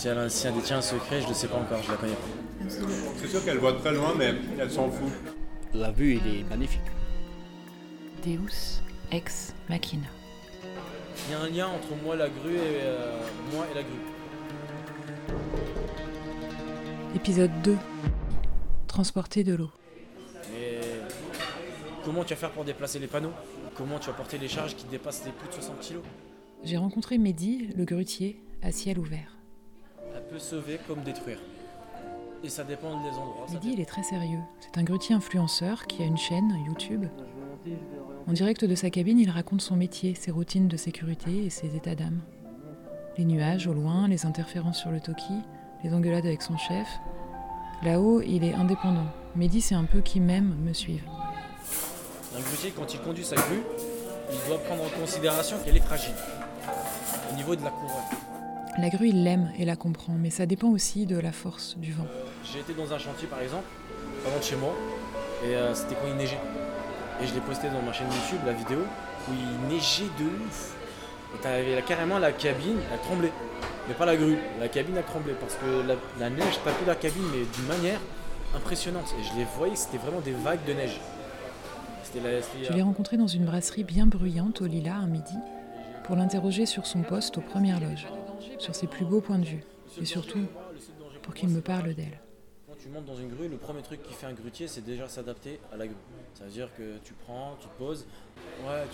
Si elle, a, si elle détient un secret, je ne sais pas encore, je la connais pas. C'est sûr qu'elle voit très loin, mais elle s'en fout. La vue, il est magnifique. Deus ex machina. Il y a un lien entre moi, la grue, et euh, moi et la grue. Épisode 2. Transporter de l'eau. Mais comment tu vas faire pour déplacer les panneaux? Comment tu vas porter les charges qui dépassent les plus de 60 kg J'ai rencontré Mehdi, le grutier, à ciel ouvert. Peut sauver comme détruire. Et ça dépend des endroits. Mehdi, il est très sérieux. C'est un grutier influenceur qui a une chaîne YouTube. En direct de sa cabine, il raconte son métier, ses routines de sécurité et ses états d'âme. Les nuages au loin, les interférences sur le toki, les engueulades avec son chef. Là-haut, il est indépendant. Mehdi, c'est un peu qui m'aime, me suivent. Un grutier, quand il conduit sa grue, il doit prendre en considération qu'elle est fragile. Au niveau de la couronne. La grue, il l'aime et la comprend, mais ça dépend aussi de la force du vent. J'ai été dans un chantier par exemple, pas loin de chez moi, et euh, c'était quand il neigeait. Et je l'ai posté dans ma chaîne YouTube, la vidéo, où il neigeait de ouf. Et t'avais là, carrément la cabine, elle tremblait. Mais pas la grue, la cabine elle tremblait parce que la, la neige tapait la cabine, mais d'une manière impressionnante. Et je les voyais, c'était vraiment des vagues de neige. La, Je l'ai rencontré dans une brasserie bien bruyante au Lila un midi pour l'interroger sur son poste aux premières loges, sur ses plus beaux points de vue et surtout pour qu'il me parle d'elle. Quand tu montes dans une grue, le premier truc qui fait un grutier, c'est déjà s'adapter à la grue. Ça veut dire que tu prends, tu poses, ouais,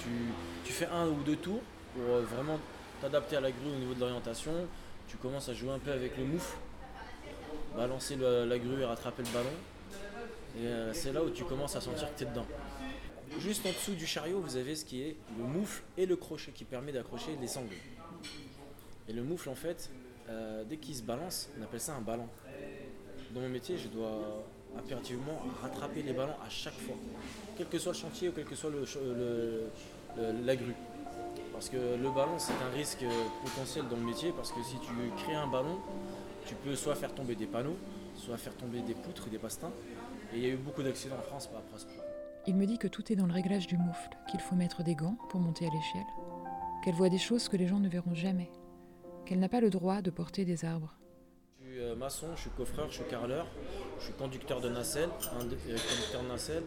tu, fais un ou deux tours pour euh, vraiment t'adapter à la grue au niveau de l'orientation. Tu commences à jouer un peu avec le moufle, balancer la grue et rattraper le ballon. Et euh, c'est là où tu commences à sentir que tu es dedans. Juste en dessous du chariot, vous avez ce qui est le moufle et le crochet qui permet d'accrocher les sangles. Et le moufle, en fait, euh, dès qu'il se balance, on appelle ça un ballon. Dans mon métier, je dois impérativement rattraper les ballons à chaque fois, quel que soit le chantier ou quel que soit la grue. Parce que le ballon, c'est un risque potentiel dans le métier, parce que si tu crées un ballon, tu peux soit faire tomber des panneaux, soit faire tomber des poutres, des pastins. Et il y a eu beaucoup d'accidents en France par rapport à ce point. Il me dit que tout est dans le réglage du moufle, qu'il faut mettre des gants pour monter à l'échelle, qu'elle voit des choses que les gens ne verront jamais, qu'elle n'a pas le droit de porter des arbres. Je suis euh, maçon, je suis coffreur, je suis carreleur, je suis conducteur de nacelle, euh, conducteur de nacelle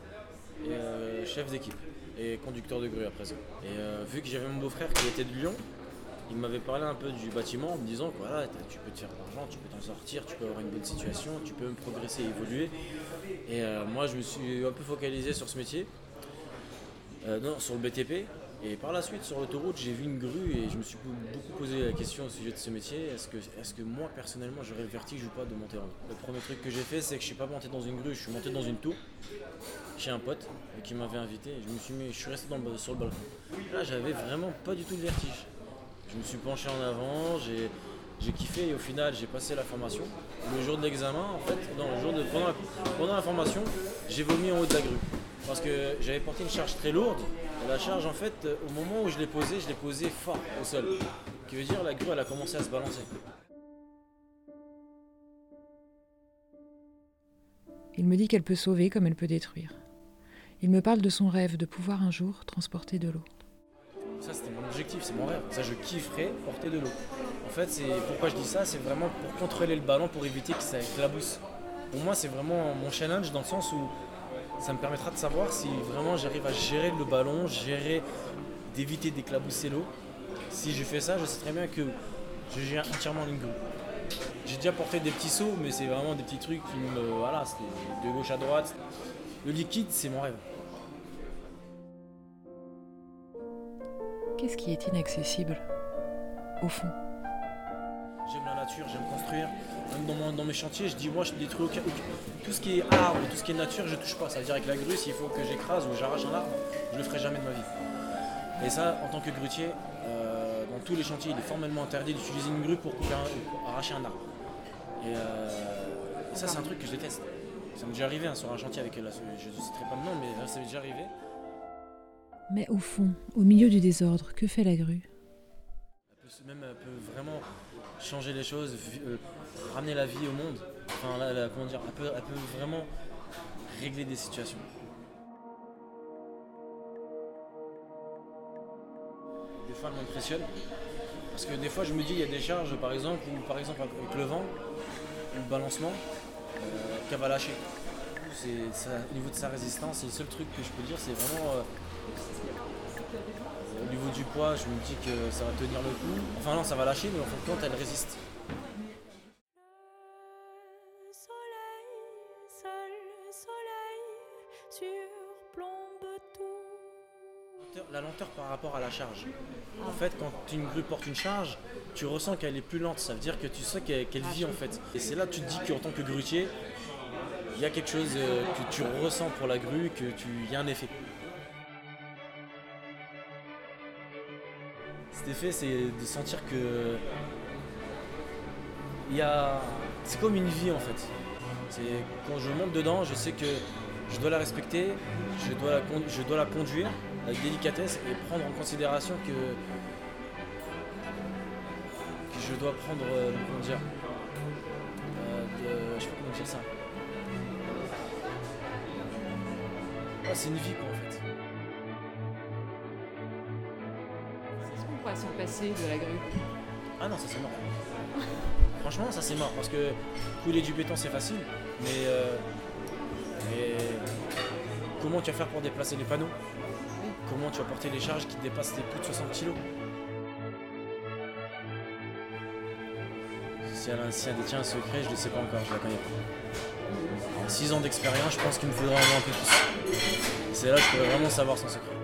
euh, chef d'équipe et conducteur de grue à présent. Et vu que j'avais mon beau-frère qui était de Lyon, il m'avait parlé un peu du bâtiment en me disant que voilà, tu peux te faire de l'argent, tu peux t'en sortir, tu peux avoir une bonne situation, tu peux progresser évoluer. Et moi je me suis un peu focalisé sur ce métier, non, sur le BTP. Et par la suite, sur l'autoroute, j'ai vu une grue et je me suis beaucoup posé la question au sujet de ce métier. Est-ce que, est que moi, personnellement, j'aurais le vertige ou pas de monter en Le premier truc que j'ai fait, c'est que je suis pas monté dans une grue, je suis monté dans une tour chez un pote qui m'avait invité. Je me suis mis, je suis resté sur le balcon. Là, j'avais vraiment pas du tout le vertige. Je me suis penché en avant, j'ai, kiffé et au final, j'ai passé la formation. Le jour de l'examen, en fait, non, pendant la formation, j'ai vomi en haut de la grue. Parce que j'avais porté une charge très lourde. Et la charge, en fait, euh, au moment où je l'ai posée, je l'ai posée fort au sol. Ce qui veut dire la grue, elle a commencé à se balancer. Il me dit qu'elle peut sauver comme elle peut détruire. Il me parle de son rêve de pouvoir un jour transporter de l'eau. Ça, c'était mon objectif, c'est mon rêve. Ça, je kifferais porter de l'eau. En fait, c'est pourquoi je dis ça, c'est vraiment pour contrôler le ballon, pour éviter que ça éclabousse. Pour moi, c'est vraiment mon challenge dans le sens où ça me permettra de savoir si vraiment j'arrive à gérer le ballon, gérer, d'éviter d'éclabousser l'eau. Si je fais ça, je sais très bien que je gère entièrement grue. J'ai déjà porté des petits sauts, mais c'est vraiment des petits trucs qui me. Voilà, c'était de gauche à droite. Le liquide, c'est mon rêve. Qu'est-ce qui est inaccessible Au fond, nature, j'aime construire. Même dans, mon- dans mes chantiers, je dis moi je détruis aucun, tout ce qui est arbre, tout ce qui est nature, je touche pas. Ça veut dire avec la grue, s'il faut que j'écrase ou j'arrache un arbre, je le ferai jamais de ma vie. Et ça, en tant que grutier, euh, dans tous les chantiers, il est formellement interdit d'utiliser une grue pour, couper un- pour arracher un arbre. Et euh, ça, c'est un truc que je déteste. Ça m'est déjà arrivé hein, sur un chantier avec la, je ne citerai pas le nom, mais euh, ça m'est déjà arrivé. mais au fond, au milieu du désordre, que fait la grue? Elle peut, même, elle peut vraiment changer les choses, euh, ramener la vie au monde. Enfin, là, comment dire, elle peut, vraiment régler des situations. Des fois, elle m'impressionne. Parce que des fois, je me dis, il y a des charges, par exemple, ou par exemple avec le vent, le balancement, euh, qu'elle va lâcher. Au niveau de sa résistance, c'est le seul truc que je peux dire, c'est vraiment. euh, niveau du poids, je me dis que ça va tenir le coup. Enfin, non, ça va lâcher, mais en fin de compte, elle résiste. Le soleil, seul le soleil surplombe tout. La lenteur par rapport à la charge. En fait, quand une grue porte une charge, tu ressens qu'elle est plus lente. Ça veut dire que tu sais qu'elle vit en fait. Et c'est là que tu te dis qu'en tant que grutier, il y a quelque chose euh, que tu ressens pour la grue, que tu il y a un effet. Effet, c'est de sentir que il a, c'est comme une vie en fait. C'est quand je monte dedans, je sais que je dois la respecter, je dois la, je dois la conduire avec délicatesse et prendre en considération que, que je dois prendre, euh, comment dire, euh, je sais pas comment dire ça. Ouais, c'est une vie quoi en fait. S'en passer de la grue Ah non, ça c'est mort. Franchement, ça c'est mort parce que couler du béton c'est facile, mais, euh, mais comment tu vas faire pour déplacer les panneaux? Comment tu vas porter les charges qui dépassent tes plus de 60 kg Si elle, si elle détient un secret, je ne sais pas encore, je la connais pas. En 6 ans d'expérience, je pense qu'il me faudra vraiment un peu plus. C'est là que je pourrais vraiment savoir son secret.